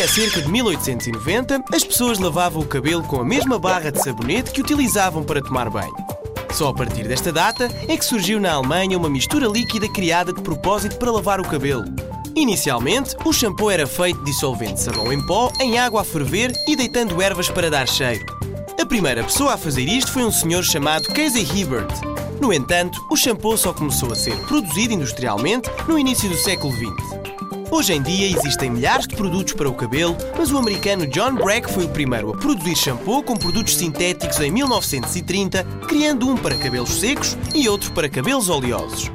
Até cerca de 1890, as pessoas lavavam o cabelo com a mesma barra de sabonete que utilizavam para tomar banho. Só a partir desta data é que surgiu na Alemanha uma mistura líquida criada de propósito para lavar o cabelo. Inicialmente, o shampoo era feito dissolvendo sabão em pó em água a ferver e deitando ervas para dar cheiro. A primeira pessoa a fazer isto foi um senhor chamado Casey Hibbert. No entanto, o shampoo só começou a ser produzido industrialmente no início do século XX. Hoje em dia existem milhares de produtos para o cabelo, mas o americano John Breck foi o primeiro a produzir shampoo com produtos sintéticos em 1930, criando um para cabelos secos e outro para cabelos oleosos.